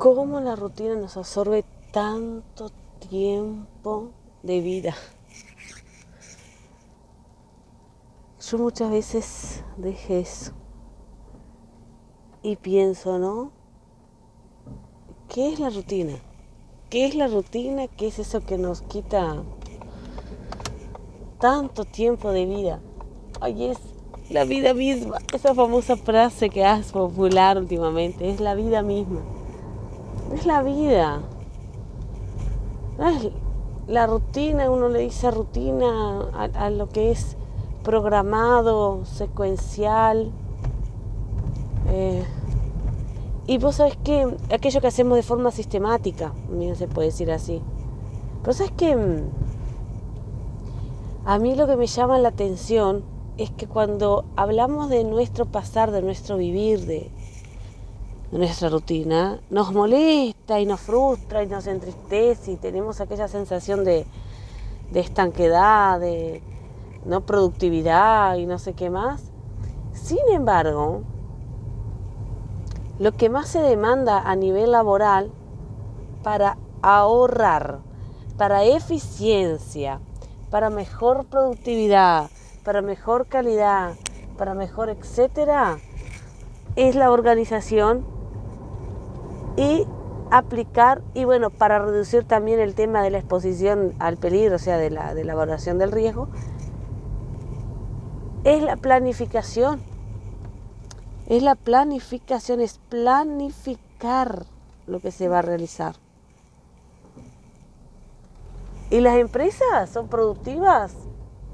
cómo la rutina nos absorbe tanto tiempo de vida. Yo muchas veces dejé eso y pienso, ¿no? ¿Qué es la rutina? ¿Qué es la rutina? ¿Qué es eso que nos quita tanto tiempo de vida? Ay, es la vida misma. Esa famosa frase que has popular últimamente. Es la vida misma. Es la vida. la rutina, uno le dice rutina a, lo que es programado, secuencial. Eh, y vos sabés que aquello que hacemos de forma sistemática, no se puede decir así. Pero sabes que mm, a mí lo que me llama la atención es que cuando hablamos de nuestro pasar, de nuestro vivir, de, nuestra rutina, nos molesta y nos frustra y nos entristece y tenemos aquella sensación de, de estanquedad, de no productividad y no sé qué más. Sin embargo, lo que más se demanda a nivel laboral para ahorrar, para eficiencia, para mejor productividad, para mejor calidad, para mejor etcétera, es la organización y aplicar, y bueno, para reducir también el tema de la exposición al peligro, o sea, de la, de la evaluación del riesgo, es la planificación es la planificación, es planificar lo que se va a realizar. Y las empresas son productivas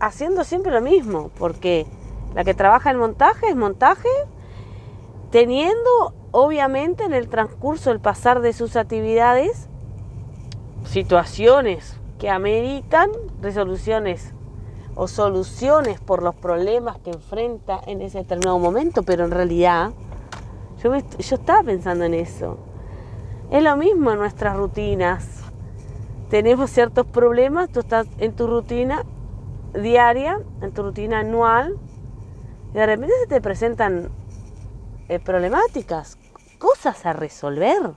haciendo siempre lo mismo, porque la que trabaja en montaje es montaje, teniendo obviamente en el transcurso, el pasar de sus actividades, situaciones que ameritan resoluciones o soluciones por los problemas que enfrenta en ese determinado momento, pero en realidad yo, yo estaba pensando en eso. Es lo mismo en nuestras rutinas. Tenemos ciertos problemas, tú estás en tu rutina diaria, en tu rutina anual, y de repente se te presentan eh, problemáticas, cosas a resolver,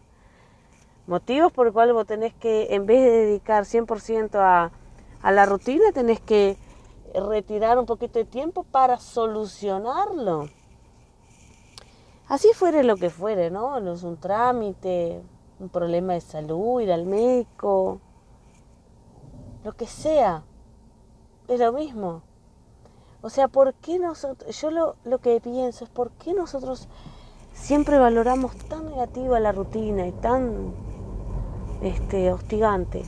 motivos por los cuales vos tenés que, en vez de dedicar 100% a, a la rutina, tenés que retirar un poquito de tiempo para solucionarlo. Así fuere lo que fuere, ¿no? No es un trámite, un problema de salud, ir al médico, lo que sea, es lo mismo. O sea, ¿por qué nosotros, yo lo, lo que pienso es por qué nosotros siempre valoramos tan negativa la rutina y tan este, hostigante?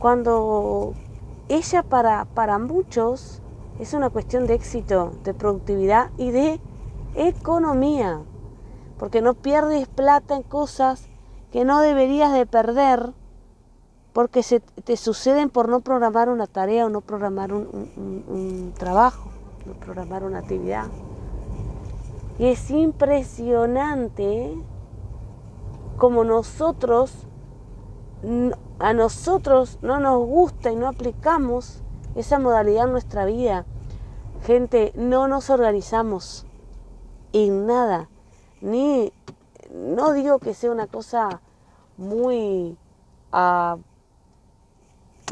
Cuando ella para, para muchos es una cuestión de éxito, de productividad y de economía, porque no pierdes plata en cosas que no deberías de perder porque se te suceden por no programar una tarea o no programar un, trabajo, no programar una actividad. Y es impresionante como nosotros a nosotros no nos gusta y no aplicamos esa modalidad en nuestra vida. Gente, no nos organizamos en nada. Ni, no digo que sea una cosa muy... Uh,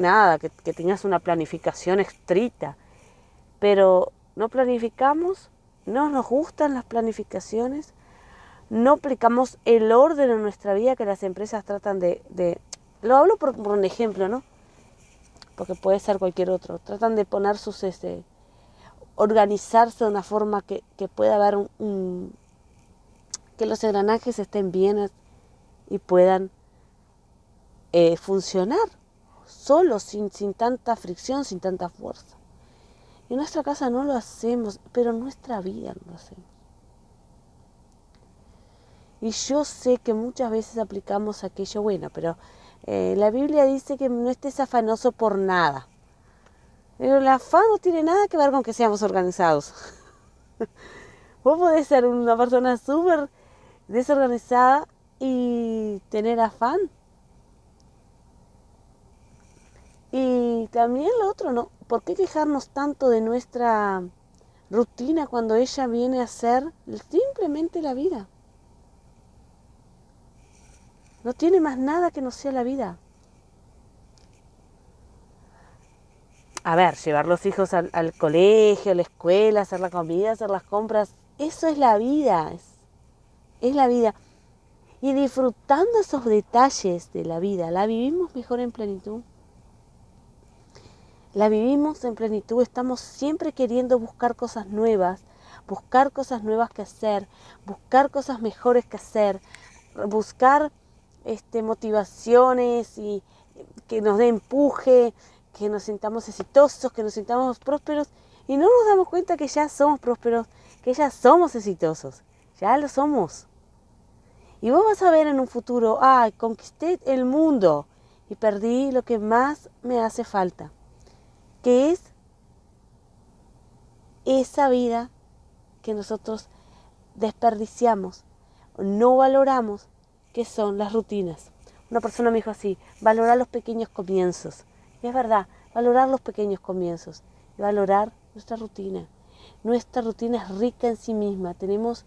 nada, que, que tengas una planificación estricta, pero no planificamos, no nos gustan las planificaciones, no aplicamos el orden en nuestra vida que las empresas tratan de, de lo hablo por, un ejemplo, ¿no? Porque puede ser cualquier otro. Tratan de poner sus, este, organizarse de una forma que, pueda haber un, que los engranajes estén bien y puedan eh, funcionar solos, sin, sin tanta fricción, sin tanta fuerza. En nuestra casa no lo hacemos, pero en nuestra vida no lo hacemos. Y yo sé que muchas veces aplicamos aquello bueno, pero eh, la Biblia dice que no estés afanoso por nada. Pero el afán no tiene nada que ver con que seamos organizados. Vos podés ser una persona súper desorganizada y tener afán. Y también lo otro, ¿no? ¿Por qué quejarnos tanto de nuestra rutina cuando ella viene a ser simplemente la vida? No tiene más nada que no sea la vida. A ver, llevar los hijos al, colegio, a la escuela, hacer la comida, hacer las compras, eso es la vida, es, es la vida. Y disfrutando esos detalles de la vida, la vivimos mejor en plenitud. La vivimos en plenitud, estamos siempre queriendo buscar cosas nuevas, buscar cosas nuevas que hacer, buscar cosas mejores que hacer, buscar este, motivaciones y que nos dé empuje, que nos sintamos exitosos, que nos sintamos prósperos y no nos damos cuenta que ya somos prósperos, que ya somos exitosos, ya lo somos. Y vos vas a ver en un futuro, ay, conquisté el mundo y perdí lo que más me hace falta, que es esa vida que nosotros desperdiciamos, no valoramos que son las rutinas. Una persona me dijo así, valorar los pequeños comienzos. Y es verdad, valorar los pequeños comienzos y valorar nuestra rutina. Nuestra rutina es rica en sí misma. Tenemos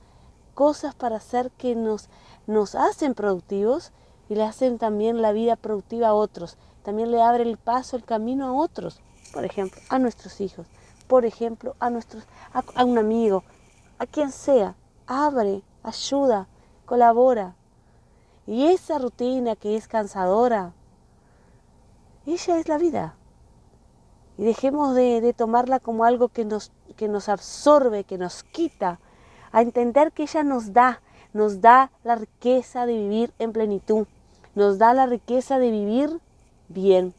cosas para hacer que nos, nos hacen productivos y le hacen también la vida productiva a otros. También le abre el paso, el camino a otros. Por ejemplo, a nuestros hijos. Por ejemplo, a, nuestros, a un amigo. A quien sea. Abre, ayuda, colabora, y esa rutina que es cansadora, ella es la vida. Y dejemos de, tomarla como algo que nos, que nos absorbe, que nos quita, a entender que ella nos da, nos da la riqueza de vivir en plenitud, nos da la riqueza de vivir bien.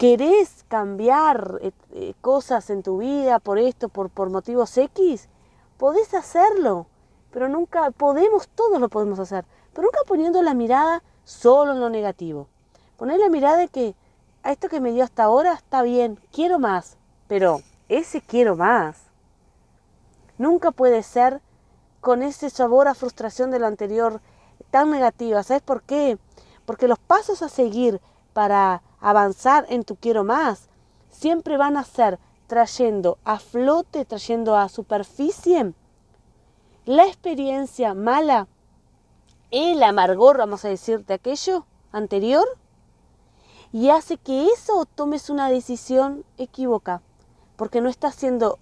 ¿Querés cambiar eh, eh, cosas en tu vida por esto, por, por motivos X? Podés hacerlo, pero nunca podemos, todos lo podemos hacer, pero nunca poniendo la mirada solo en lo negativo. Poner la mirada de que a esto que me dio hasta ahora está bien, quiero más, pero ese quiero más nunca puede ser con ese sabor a frustración de lo anterior tan negativa. ¿Sabes por qué? Porque los pasos a seguir para avanzar en tu quiero más. Siempre van a ser trayendo a flote, trayendo a superficie. La experiencia mala el amargor, vamos a decir, de aquello anterior y hace que eso tomes una decisión equívoca, porque no estás siendo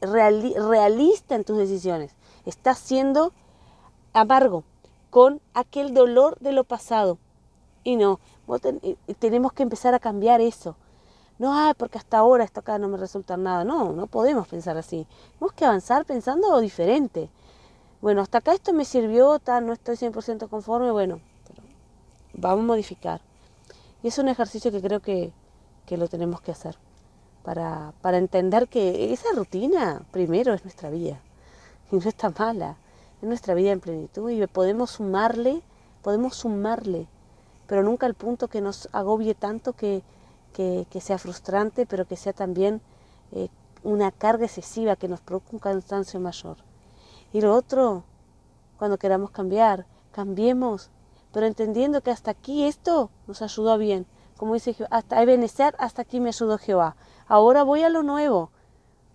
realista en tus decisiones, estás siendo amargo con aquel dolor de lo pasado. Y no, tenemos que empezar a cambiar eso. No, ah, porque hasta ahora esto acá no me resulta nada. No, no podemos pensar así. Tenemos que avanzar pensando diferente bueno, hasta acá esto me sirvió, tal, no estoy 100% conforme, bueno, pero vamos a modificar. Y es un ejercicio que creo que, lo tenemos que hacer para, para entender que esa rutina primero es nuestra vida y no está mala, es nuestra vida en plenitud y podemos sumarle, podemos sumarle, pero nunca al punto que nos agobie tanto que, que, sea frustrante, pero que sea también eh, una carga excesiva que nos provoque un cansancio mayor. Y lo otro, cuando queramos cambiar, cambiemos, pero entendiendo que hasta aquí esto nos ayudó bien. Como dice Jehová, hasta Ebenezer, hasta aquí me ayudó Jehová. Ahora voy a lo nuevo,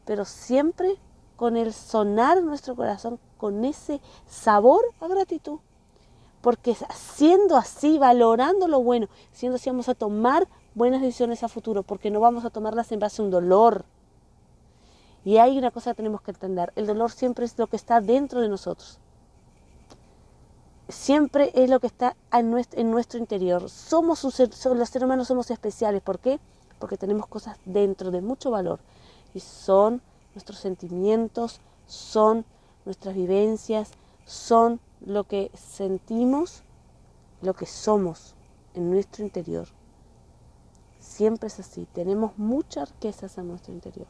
pero siempre con el sonar nuestro corazón, con ese sabor a gratitud. Porque siendo así, valorando lo bueno, siendo así, vamos a tomar buenas decisiones a futuro, porque no vamos a tomarlas en base a un dolor, y hay una cosa que tenemos que entender, el dolor siempre es lo que está dentro de nosotros. Siempre es lo que está en nuestro, interior. Somos los seres humanos somos especiales. ¿Por qué? Porque tenemos cosas dentro de mucho valor. Y son nuestros sentimientos, son nuestras vivencias, son lo que sentimos, lo que somos en nuestro interior. Siempre es así. Tenemos muchas riquezas en nuestro interior.